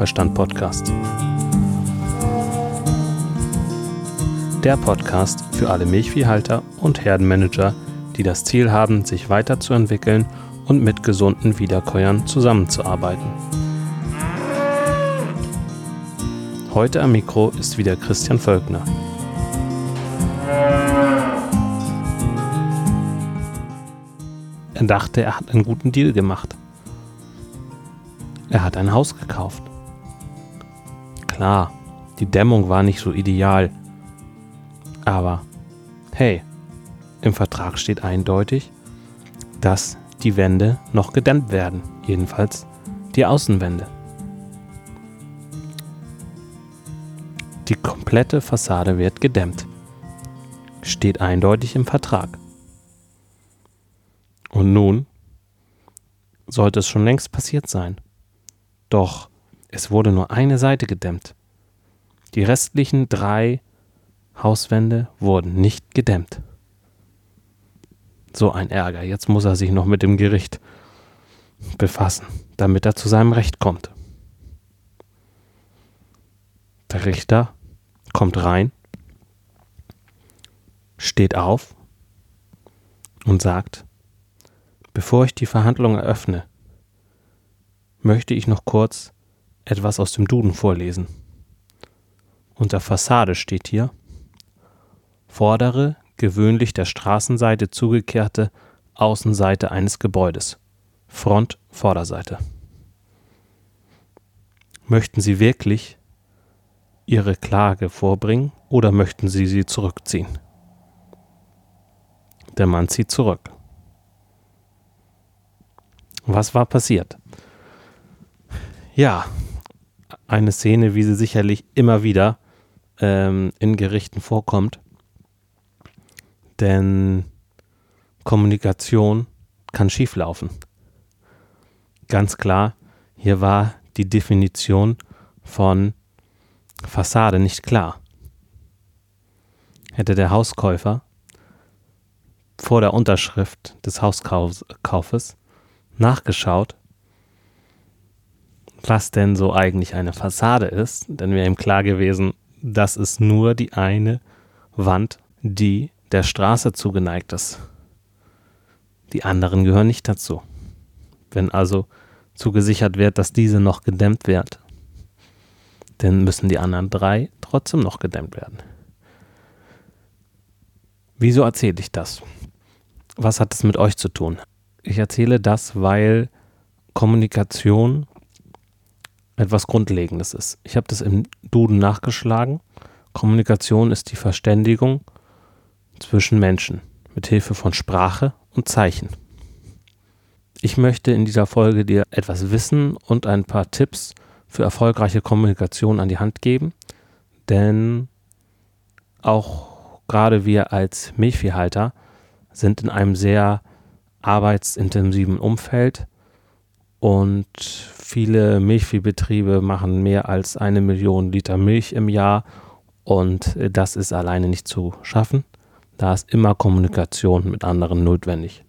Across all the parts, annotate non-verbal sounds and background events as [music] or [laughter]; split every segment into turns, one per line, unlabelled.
Kuhverstand Podcast. Der Podcast für alle Milchviehhalter und Herdenmanager, die das Ziel haben, sich weiterzuentwickeln und mit gesunden Wiederkäuern zusammenzuarbeiten. Heute am Mikro ist wieder Christian Völkner. Er dachte, er hat einen guten Deal gemacht. Er hat ein Haus gekauft. Klar, die Dämmung war nicht so ideal. Aber hey, im Vertrag steht eindeutig, dass die Wände noch gedämmt werden. Jedenfalls die Außenwände. Die komplette Fassade wird gedämmt. Steht eindeutig im Vertrag. Und nun sollte es schon längst passiert sein. Doch es wurde nur eine Seite gedämmt. Die restlichen drei Hauswände wurden nicht gedämmt. So ein Ärger. Jetzt muss er sich noch mit dem Gericht befassen, damit er zu seinem Recht kommt. Der Richter kommt rein, steht auf und sagt, bevor ich die Verhandlung eröffne, möchte ich noch kurz etwas aus dem Duden vorlesen. Unter Fassade steht hier vordere, gewöhnlich der Straßenseite zugekehrte Außenseite eines Gebäudes. Front, Vorderseite. Möchten Sie wirklich Ihre Klage vorbringen oder möchten Sie sie zurückziehen? Der Mann zieht zurück. Was war passiert? Ja, eine Szene, wie sie sicherlich immer wieder ähm, in Gerichten vorkommt. Denn Kommunikation kann schieflaufen. Ganz klar, hier war die Definition von Fassade nicht klar. Hätte der Hauskäufer vor der Unterschrift des Hauskaufes nachgeschaut, was denn so eigentlich eine Fassade ist, dann wäre ihm klar gewesen, das ist nur die eine Wand, die der Straße zugeneigt ist. Die anderen gehören nicht dazu. Wenn also zugesichert wird, dass diese noch gedämmt wird, dann müssen die anderen drei trotzdem noch gedämmt werden. Wieso erzähle ich das? Was hat es mit euch zu tun? Ich erzähle das, weil Kommunikation etwas Grundlegendes ist. Ich habe das im Duden nachgeschlagen. Kommunikation ist die Verständigung zwischen Menschen mit Hilfe von Sprache und Zeichen. Ich möchte in dieser Folge dir etwas Wissen und ein paar Tipps für erfolgreiche Kommunikation an die Hand geben, denn auch gerade wir als Milchviehhalter sind in einem sehr arbeitsintensiven Umfeld und viele Milchviehbetriebe machen mehr als eine Million Liter Milch im Jahr und das ist alleine nicht zu schaffen. Da ist immer Kommunikation mit anderen notwendig.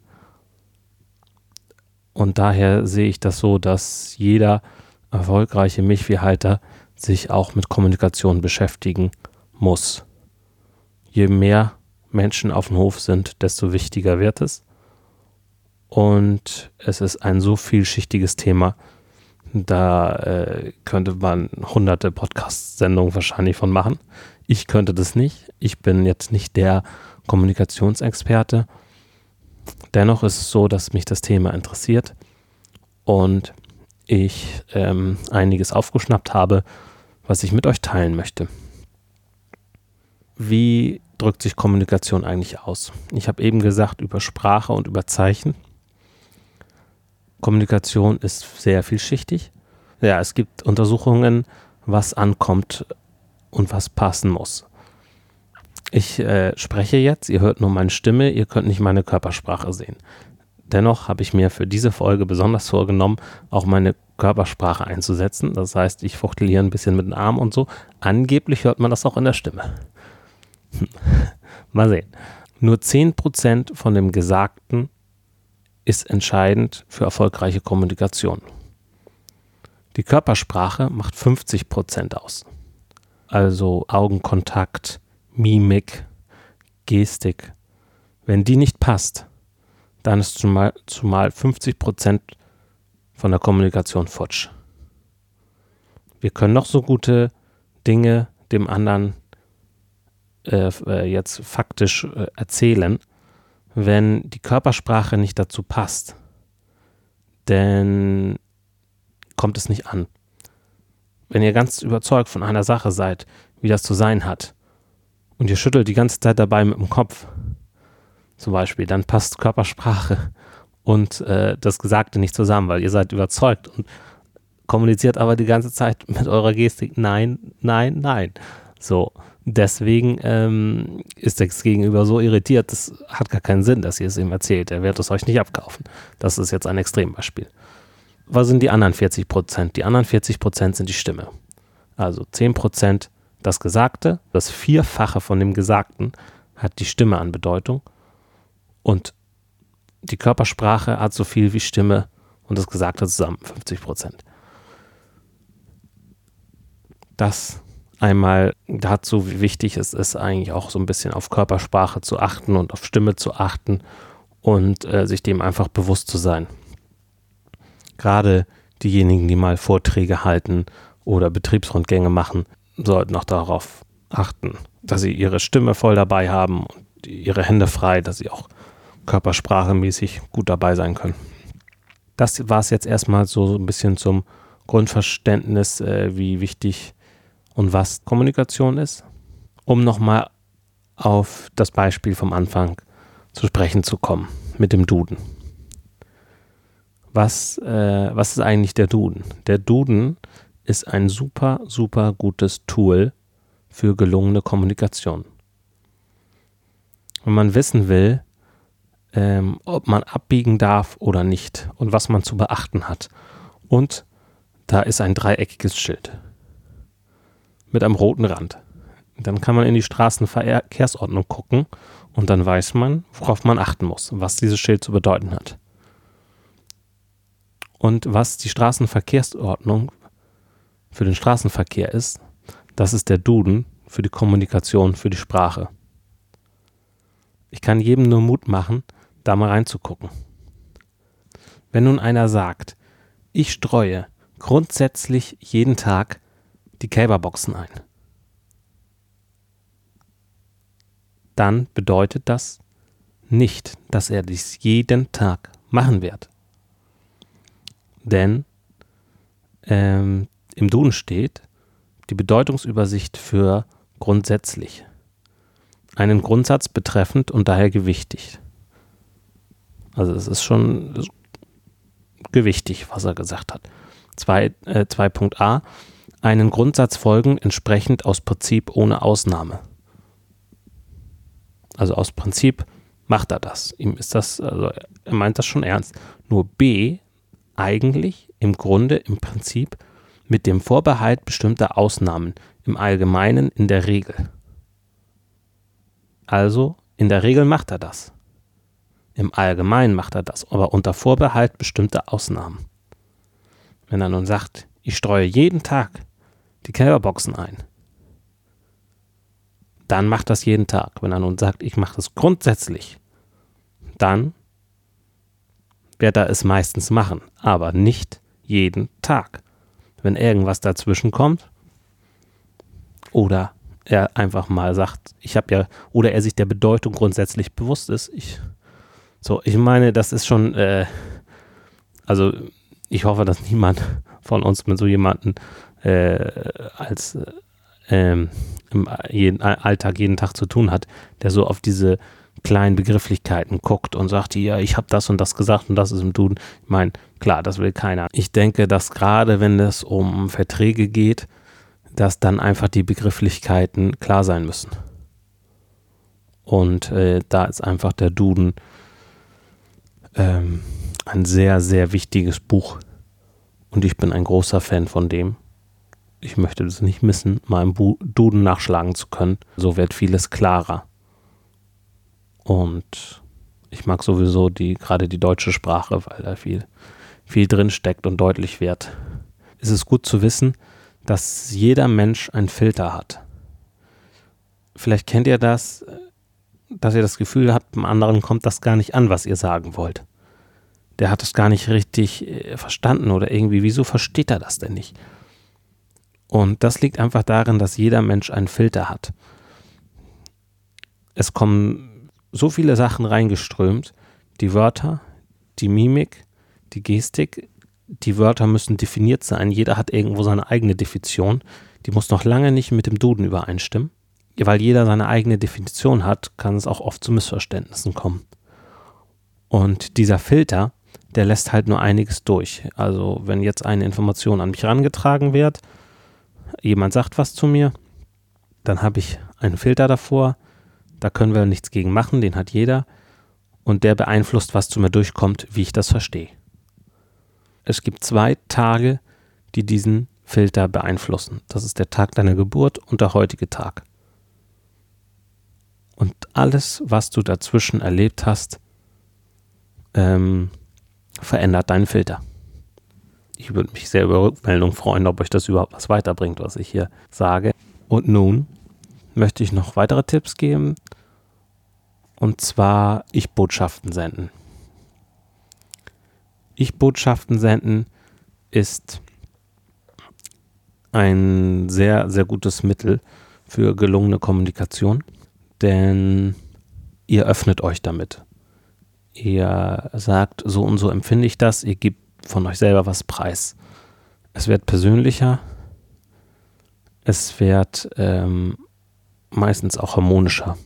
Und daher sehe ich das so, dass jeder erfolgreiche Milchviehhalter sich auch mit Kommunikation beschäftigen muss. Je mehr Menschen auf dem Hof sind, desto wichtiger wird es. Und es ist ein so vielschichtiges Thema, da äh, könnte man hunderte Podcast-Sendungen wahrscheinlich von machen. Ich könnte das nicht. Ich bin jetzt nicht der Kommunikationsexperte. Dennoch ist es so, dass mich das Thema interessiert und ich ähm, einiges aufgeschnappt habe, was ich mit euch teilen möchte. Wie drückt sich Kommunikation eigentlich aus? Ich habe eben gesagt über Sprache und über Zeichen. Kommunikation ist sehr vielschichtig. Ja, es gibt Untersuchungen, was ankommt und was passen muss. Ich äh, spreche jetzt, ihr hört nur meine Stimme, ihr könnt nicht meine Körpersprache sehen. Dennoch habe ich mir für diese Folge besonders vorgenommen, auch meine Körpersprache einzusetzen. Das heißt, ich fuchtel hier ein bisschen mit den Armen und so. Angeblich hört man das auch in der Stimme. [laughs] Mal sehen. Nur 10% von dem Gesagten ist entscheidend für erfolgreiche Kommunikation. Die Körpersprache macht 50 Prozent aus. Also Augenkontakt, Mimik, Gestik. Wenn die nicht passt, dann ist zumal, zumal 50 Prozent von der Kommunikation futsch. Wir können noch so gute Dinge dem anderen äh, äh, jetzt faktisch äh, erzählen, wenn die Körpersprache nicht dazu passt, denn kommt es nicht an. Wenn ihr ganz überzeugt von einer Sache seid, wie das zu sein hat, und ihr schüttelt die ganze Zeit dabei mit dem Kopf, zum Beispiel, dann passt Körpersprache und äh, das Gesagte nicht zusammen, weil ihr seid überzeugt und kommuniziert aber die ganze Zeit mit eurer Gestik, nein, nein, nein. So, deswegen ähm, ist das Gegenüber so irritiert, das hat gar keinen Sinn, dass ihr es ihm erzählt. Er wird es euch nicht abkaufen. Das ist jetzt ein Extrembeispiel. Was sind die anderen 40 Prozent? Die anderen 40 Prozent sind die Stimme. Also 10 Prozent das Gesagte, das Vierfache von dem Gesagten hat die Stimme an Bedeutung und die Körpersprache hat so viel wie Stimme und das Gesagte zusammen, 50 Prozent. Das einmal dazu, wie wichtig es ist, eigentlich auch so ein bisschen auf Körpersprache zu achten und auf Stimme zu achten und äh, sich dem einfach bewusst zu sein. Gerade diejenigen, die mal Vorträge halten oder Betriebsrundgänge machen, sollten auch darauf achten, dass sie ihre Stimme voll dabei haben und ihre Hände frei, dass sie auch körpersprachemäßig gut dabei sein können. Das war es jetzt erstmal so ein bisschen zum Grundverständnis, äh, wie wichtig und was Kommunikation ist, um nochmal auf das Beispiel vom Anfang zu sprechen zu kommen mit dem Duden. Was, äh, was ist eigentlich der Duden? Der Duden ist ein super, super gutes Tool für gelungene Kommunikation. Wenn man wissen will, ähm, ob man abbiegen darf oder nicht und was man zu beachten hat. Und da ist ein dreieckiges Schild mit einem roten Rand. Dann kann man in die Straßenverkehrsordnung gucken und dann weiß man, worauf man achten muss, was dieses Schild zu bedeuten hat. Und was die Straßenverkehrsordnung für den Straßenverkehr ist, das ist der Duden für die Kommunikation, für die Sprache. Ich kann jedem nur Mut machen, da mal reinzugucken. Wenn nun einer sagt, ich streue grundsätzlich jeden Tag die Kälberboxen ein. Dann bedeutet das nicht, dass er dies jeden Tag machen wird. Denn ähm, im Duden steht die Bedeutungsübersicht für grundsätzlich. Einen Grundsatz betreffend und daher gewichtig. Also es ist schon gewichtig, was er gesagt hat. 2.a äh, einen Grundsatz folgen, entsprechend aus Prinzip ohne Ausnahme. Also aus Prinzip macht er das. Ihm ist das, also er meint das schon ernst. Nur B eigentlich im Grunde im Prinzip mit dem Vorbehalt bestimmter Ausnahmen, im Allgemeinen in der Regel. Also in der Regel macht er das. Im Allgemeinen macht er das, aber unter Vorbehalt bestimmter Ausnahmen. Wenn er nun sagt, ich streue jeden Tag die Kälberboxen ein. Dann macht das jeden Tag. Wenn er nun sagt, ich mache das grundsätzlich, dann wird er es meistens machen, aber nicht jeden Tag. Wenn irgendwas dazwischen kommt oder er einfach mal sagt, ich habe ja, oder er sich der Bedeutung grundsätzlich bewusst ist, ich, so, ich meine, das ist schon, äh, also ich hoffe, dass niemand von uns mit so jemandem als äh, ähm, im jeden, Alltag jeden Tag zu tun hat, der so auf diese kleinen Begrifflichkeiten guckt und sagt, ja, ich habe das und das gesagt und das ist im Duden. Ich meine, klar, das will keiner. Ich denke, dass gerade wenn es um Verträge geht, dass dann einfach die Begrifflichkeiten klar sein müssen. Und äh, da ist einfach der Duden ähm, ein sehr, sehr wichtiges Buch. Und ich bin ein großer Fan von dem ich möchte das nicht missen, mal im Duden nachschlagen zu können. So wird vieles klarer. Und ich mag sowieso die, gerade die deutsche Sprache, weil da viel, viel drin steckt und deutlich wird. ist es gut zu wissen, dass jeder Mensch einen Filter hat. Vielleicht kennt ihr das, dass ihr das Gefühl habt, beim anderen kommt das gar nicht an, was ihr sagen wollt. Der hat es gar nicht richtig äh, verstanden oder irgendwie, wieso versteht er das denn nicht? Und das liegt einfach darin, dass jeder Mensch einen Filter hat. Es kommen so viele Sachen reingeströmt, die Wörter, die Mimik, die Gestik, die Wörter müssen definiert sein. Jeder hat irgendwo seine eigene Definition. Die muss noch lange nicht mit dem Duden übereinstimmen. Weil jeder seine eigene Definition hat, kann es auch oft zu Missverständnissen kommen. Und dieser Filter, der lässt halt nur einiges durch. Also wenn jetzt eine Information an mich herangetragen wird, jemand sagt was zu mir, dann habe ich einen Filter davor, da können wir nichts gegen machen, den hat jeder und der beeinflusst, was zu mir durchkommt, wie ich das verstehe. Es gibt zwei Tage, die diesen Filter beeinflussen. Das ist der Tag deiner Geburt und der heutige Tag. Und alles, was du dazwischen erlebt hast, ähm, verändert deinen Filter. Ich würde mich sehr über Rückmeldung freuen, ob euch das überhaupt was weiterbringt, was ich hier sage. Und nun möchte ich noch weitere Tipps geben. Und zwar Ich-Botschaften senden. Ich-Botschaften senden ist ein sehr, sehr gutes Mittel für gelungene Kommunikation, denn ihr öffnet euch damit. Ihr sagt, so und so empfinde ich das, ihr gebt von euch selber was preis. Es wird persönlicher, es wird ähm, meistens auch harmonischer.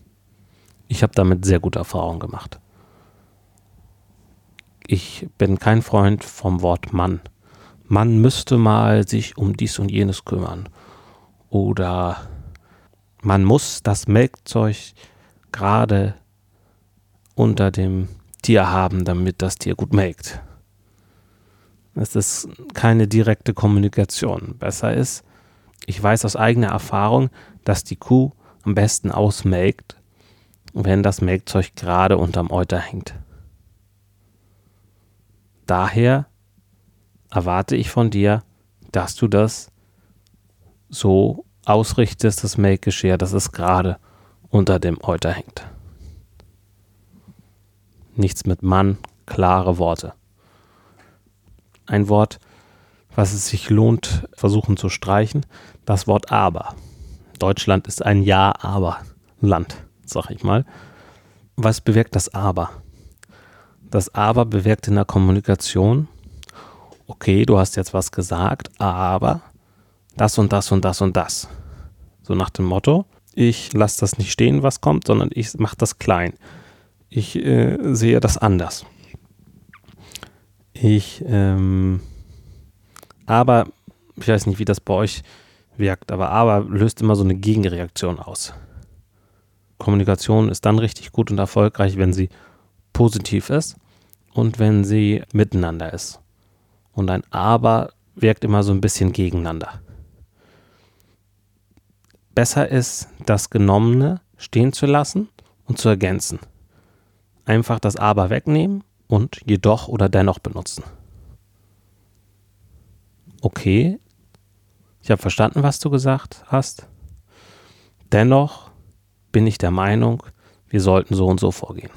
Ich habe damit sehr gute Erfahrungen gemacht. Ich bin kein Freund vom Wort Mann. Man müsste mal sich um dies und jenes kümmern. Oder man muss das Melkzeug gerade unter dem Tier haben, damit das Tier gut melkt. Es ist keine direkte Kommunikation. Besser ist, ich weiß aus eigener Erfahrung, dass die Kuh am besten ausmelkt, wenn das Melkzeug gerade unterm Euter hängt. Daher erwarte ich von dir, dass du das so ausrichtest, das Melkgeschirr, dass es gerade unter dem Euter hängt. Nichts mit Mann, klare Worte. Ein Wort, was es sich lohnt, versuchen zu streichen, das Wort aber. Deutschland ist ein Ja-Aber-Land sag ich mal. Was bewirkt das Aber? Das Aber bewirkt in der Kommunikation, okay, du hast jetzt was gesagt, aber das und das und das und das. So nach dem Motto, ich lasse das nicht stehen, was kommt, sondern ich mache das klein. Ich äh, sehe das anders. Ich, ähm, aber, ich weiß nicht, wie das bei euch wirkt, aber aber löst immer so eine Gegenreaktion aus. Kommunikation ist dann richtig gut und erfolgreich, wenn sie positiv ist und wenn sie miteinander ist. Und ein Aber wirkt immer so ein bisschen gegeneinander. Besser ist, das Genommene stehen zu lassen und zu ergänzen. Einfach das Aber wegnehmen und jedoch oder dennoch benutzen. Okay, ich habe verstanden, was du gesagt hast. Dennoch bin ich der Meinung, wir sollten so und so vorgehen.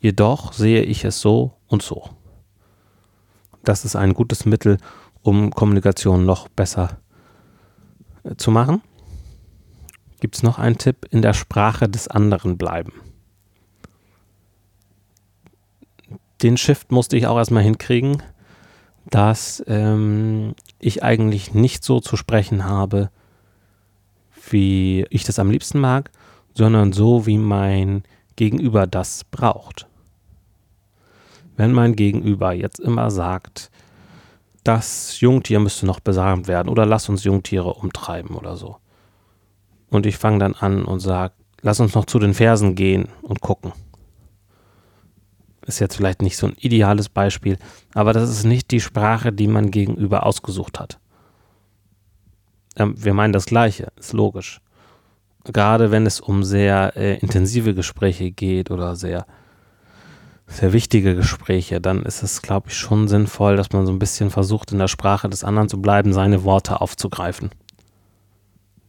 Jedoch sehe ich es so und so. Das ist ein gutes Mittel, um Kommunikation noch besser äh, zu machen. Gibt es noch einen Tipp? In der Sprache des anderen bleiben. Den Shift musste ich auch erstmal hinkriegen, dass ähm, ich eigentlich nicht so zu sprechen habe, wie ich das am liebsten mag, sondern so, wie mein Gegenüber das braucht. Wenn mein Gegenüber jetzt immer sagt, das Jungtier müsste noch besamt werden oder lass uns Jungtiere umtreiben oder so. Und ich fange dann an und sage, lass uns noch zu den Fersen gehen und gucken. Ist jetzt vielleicht nicht so ein ideales Beispiel, aber das ist nicht die Sprache, die man gegenüber ausgesucht hat ähm, wir meinen das Gleiche, ist logisch. Gerade wenn es um sehr äh, intensive Gespräche geht oder sehr sehr wichtige Gespräche, dann ist es, glaube ich, schon sinnvoll, dass man so ein bisschen versucht, in der Sprache des anderen zu bleiben, seine Worte aufzugreifen.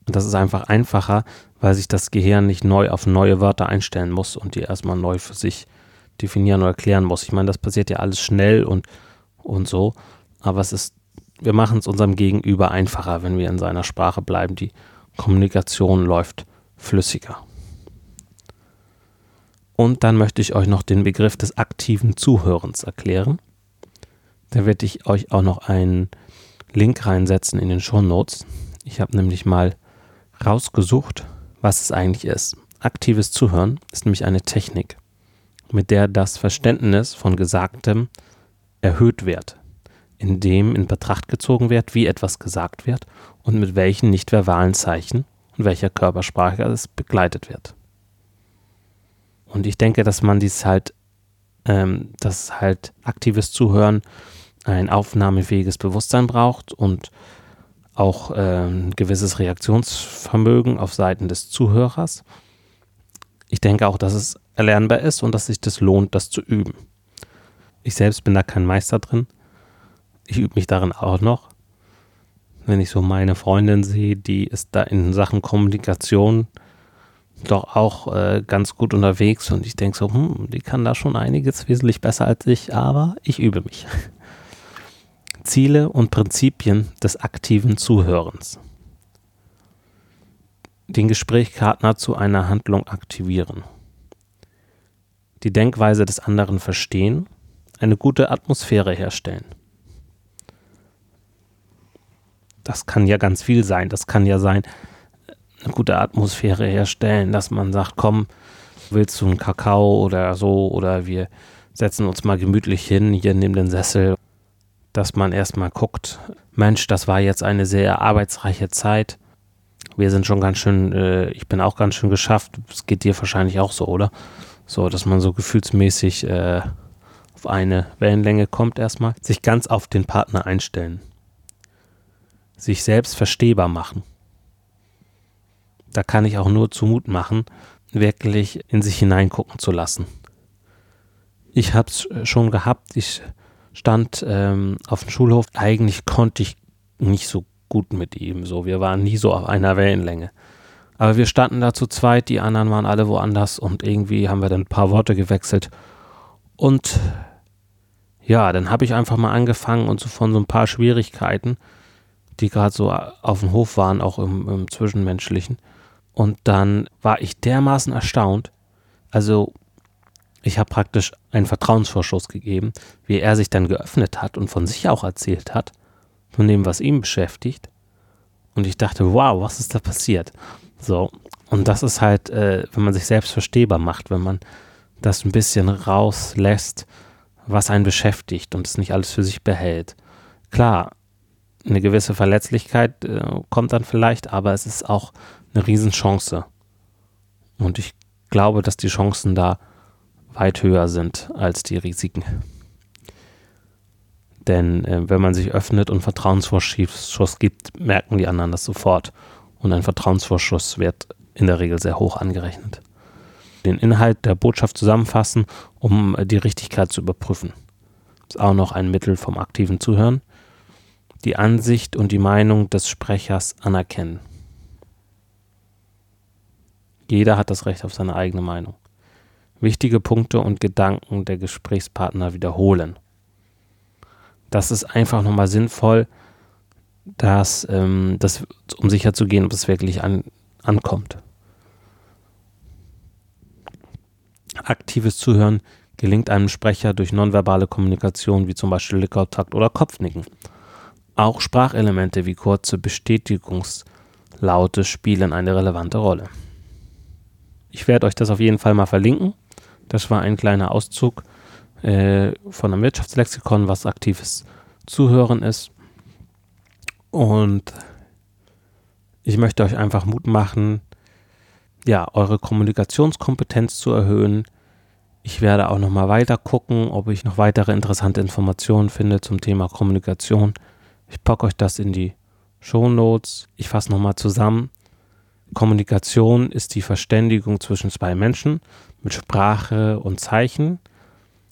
Und das ist einfach einfacher, weil sich das Gehirn nicht neu auf neue Wörter einstellen muss und die erstmal neu für sich definieren oder erklären muss. Ich meine, das passiert ja alles schnell und, und so, aber es ist, wir machen es unserem Gegenüber einfacher, wenn wir in seiner Sprache bleiben. Die Kommunikation läuft flüssiger. Und dann möchte ich euch noch den Begriff des aktiven Zuhörens erklären. Da werde ich euch auch noch einen Link reinsetzen in den Show Notes. Ich habe nämlich mal rausgesucht, was es eigentlich ist. Aktives Zuhören ist nämlich eine Technik, mit der das Verständnis von Gesagtem erhöht wird, indem in Betracht gezogen wird, wie etwas gesagt wird und mit welchen nicht verbalen Zeichen und welcher Körpersprache es begleitet wird. Und ich denke, dass man dies halt, ähm, dass halt aktives Zuhören ein aufnahmefähiges Bewusstsein braucht und auch äh, ein gewisses Reaktionsvermögen auf Seiten des Zuhörers. Ich denke auch, dass es erlernbar ist und dass sich das lohnt, das zu üben. Ich selbst bin da kein Meister drin. Ich übe mich darin auch noch. Wenn ich so meine Freundin sehe, die ist da in Sachen Kommunikation doch auch äh, ganz gut unterwegs und ich denke so, hm, die kann da schon einiges wesentlich besser als ich, aber ich übe mich. [laughs] Ziele und Prinzipien des aktiven Zuhörens. Den Gesprächspartner zu einer Handlung aktivieren. Die Denkweise des anderen verstehen, eine gute Atmosphäre herstellen. Das kann ja ganz viel sein. Das kann ja sein, eine gute Atmosphäre herstellen, dass man sagt, komm, willst du einen Kakao oder so oder wir setzen uns mal gemütlich hin, hier neben den Sessel, dass man erstmal guckt, Mensch, das war jetzt eine sehr arbeitsreiche Zeit. Wir sind schon ganz schön, äh, ich bin auch ganz schön geschafft. Es geht dir wahrscheinlich auch so, oder? So, dass man so gefühlsmäßig äh, auf eine Wellenlänge kommt erstmal. Sich ganz auf den Partner einstellen. Sich selbst verstehbar machen da kann ich auch nur Zumut machen, wirklich in sich hineingucken zu lassen. Ich habe es schon gehabt, ich stand ähm, auf dem Schulhof, eigentlich konnte ich nicht so gut mit ihm, so wir waren nie so auf einer Wellenlänge. Aber wir standen da zu zweit, die anderen waren alle woanders und irgendwie haben wir dann ein paar Worte gewechselt. Und ja, dann habe ich einfach mal angefangen und so von so ein paar Schwierigkeiten, die gerade so auf dem Hof waren, auch im, im Zwischenmenschlichen, und dann war ich dermaßen erstaunt. Also, ich habe praktisch einen Vertrauensvorschuss gegeben, wie er sich dann geöffnet hat und von sich auch erzählt hat, von dem, was ihn beschäftigt. Und ich dachte, wow, was ist da passiert? So, und das ist halt, äh, wenn man sich selbst verstehbar macht, wenn man das ein bisschen rauslässt, was einen beschäftigt und es nicht alles für sich behält. Klar, eine gewisse Verletzlichkeit äh, kommt dann vielleicht, aber es ist auch eine Riesenchance. Und ich glaube, dass die Chancen da weit höher sind als die Risiken. Denn äh, wenn man sich öffnet und Vertrauensvorschuss gibt, merken die anderen das sofort. Und ein Vertrauensvorschuss wird in der Regel sehr hoch angerechnet. Den Inhalt der Botschaft zusammenfassen, um die Richtigkeit zu überprüfen. Ist auch noch ein Mittel vom aktiven Zuhören. Die Ansicht und die Meinung des Sprechers anerkennen. Jeder hat das Recht auf seine eigene Meinung. Wichtige Punkte und Gedanken der Gesprächspartner wiederholen. Das ist einfach nochmal sinnvoll, dass, ähm, das, um sicher zu gehen, ob es wirklich an, ankommt. Aktives Zuhören gelingt einem Sprecher durch nonverbale Kommunikation wie zum Beispiel Lickkontakt oder Kopfnicken. Auch Sprachelemente wie kurze Bestätigungslaute spielen eine relevante Rolle. Ich werde euch das auf jeden Fall mal verlinken. Das war ein kleiner Auszug äh, von einem Wirtschaftslexikon, was aktives Zuhören ist. Und ich möchte euch einfach Mut machen, ja, eure Kommunikationskompetenz zu erhöhen. Ich werde auch noch mal weiter gucken, ob ich noch weitere interessante Informationen finde zum Thema Kommunikation. Ich packe euch das in die Show Notes. Ich fasse noch mal zusammen. Kommunikation ist die Verständigung zwischen zwei Menschen mit Sprache und Zeichen.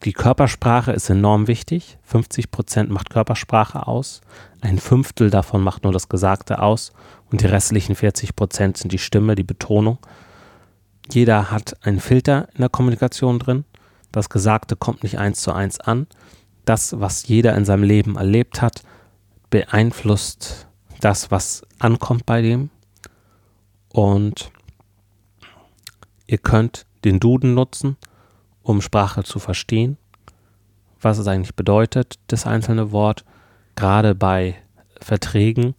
Die Körpersprache ist enorm wichtig. 50 Prozent macht Körpersprache aus. Ein Fünftel davon macht nur das Gesagte aus. Und die restlichen 40 Prozent sind die Stimme, die Betonung. Jeder hat einen Filter in der Kommunikation drin. Das Gesagte kommt nicht eins zu eins an. Das, was jeder in seinem Leben erlebt hat, beeinflusst das, was ankommt bei dem. Und ihr könnt den Duden nutzen, um Sprache zu verstehen, was es eigentlich bedeutet, das einzelne Wort. Gerade bei Verträgen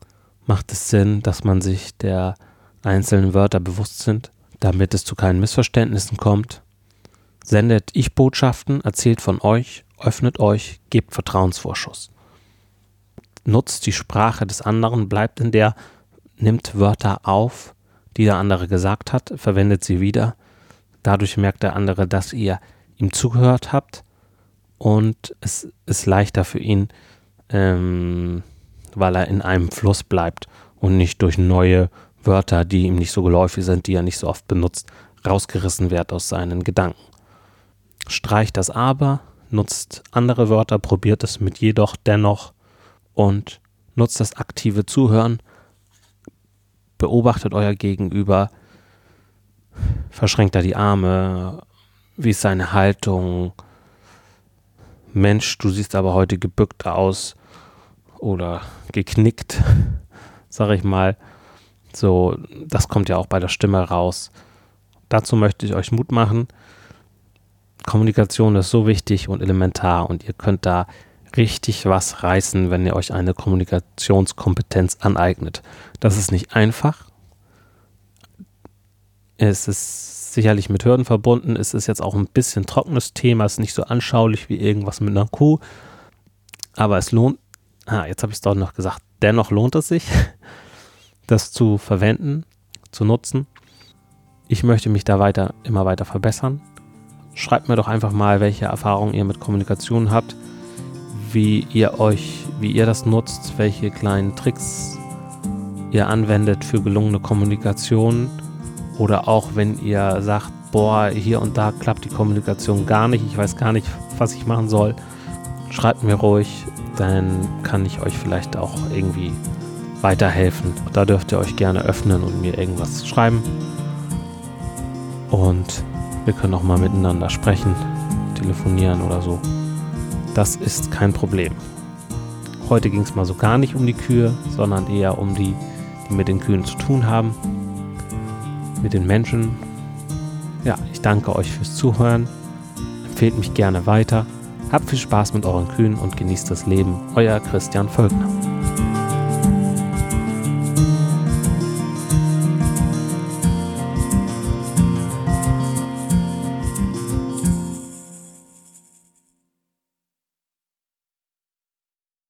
macht es Sinn, dass man sich der einzelnen Wörter bewusst sind, damit es zu keinen Missverständnissen kommt. Sendet Ich-Botschaften, erzählt von euch, öffnet euch, gebt Vertrauensvorschuss. Nutzt die Sprache des anderen, bleibt in der, nimmt Wörter auf, die der andere gesagt hat, verwendet sie wieder. Dadurch merkt der andere, dass ihr ihm zugehört habt und es ist leichter für ihn, ähm, weil er in einem Fluss bleibt und nicht durch neue Wörter, die ihm nicht so geläufig sind, die er nicht so oft benutzt, rausgerissen wird aus seinen Gedanken. Streicht das aber, nutzt andere Wörter, probiert es mit jedoch, dennoch und nutzt das aktive Zuhören, beobachtet euer Gegenüber, verschränkt er die Arme, wie ist seine Haltung, Mensch, du siehst aber heute gebückt aus oder geknickt, [laughs] sag ich mal. So, das kommt ja auch bei der Stimme raus. Dazu möchte ich euch Mut machen. Kommunikation ist so wichtig und elementar und ihr könnt da richtig was reißen, wenn ihr euch eine Kommunikationskompetenz aneignet. Das ist nicht einfach. Es ist sicherlich mit Hürden verbunden. Es ist jetzt auch ein bisschen trockenes Thema. Ist nicht so anschaulich wie irgendwas mit einer Kuh. Aber es lohnt. Ah, jetzt habe ich es doch noch gesagt. Dennoch lohnt es sich, [laughs] das zu verwenden, zu nutzen. Ich möchte mich da weiter, immer weiter verbessern. Schreibt mir doch einfach mal, welche Erfahrungen ihr mit Kommunikation habt, wie ihr euch, wie ihr das nutzt, welche kleinen Tricks ihr anwendet für gelungene Kommunikation oder auch wenn ihr sagt, boah, hier und da klappt die Kommunikation gar nicht, ich weiß gar nicht, was ich machen soll, schreibt mir ruhig, dann kann ich euch vielleicht auch irgendwie weiterhelfen. Da dürft ihr euch gerne öffnen und mir irgendwas schreiben. Und wir können auch mal miteinander sprechen, telefonieren oder so. Das ist kein Problem. Heute ging es mal so gar nicht um die Kühe, sondern eher um die, die mit den Kühen zu tun haben mit den Menschen. Ja, ich danke euch fürs Zuhören. Empfehlt mich gerne weiter. Habt viel Spaß mit euren Kühen und genießt das Leben. Euer Christian Völkner.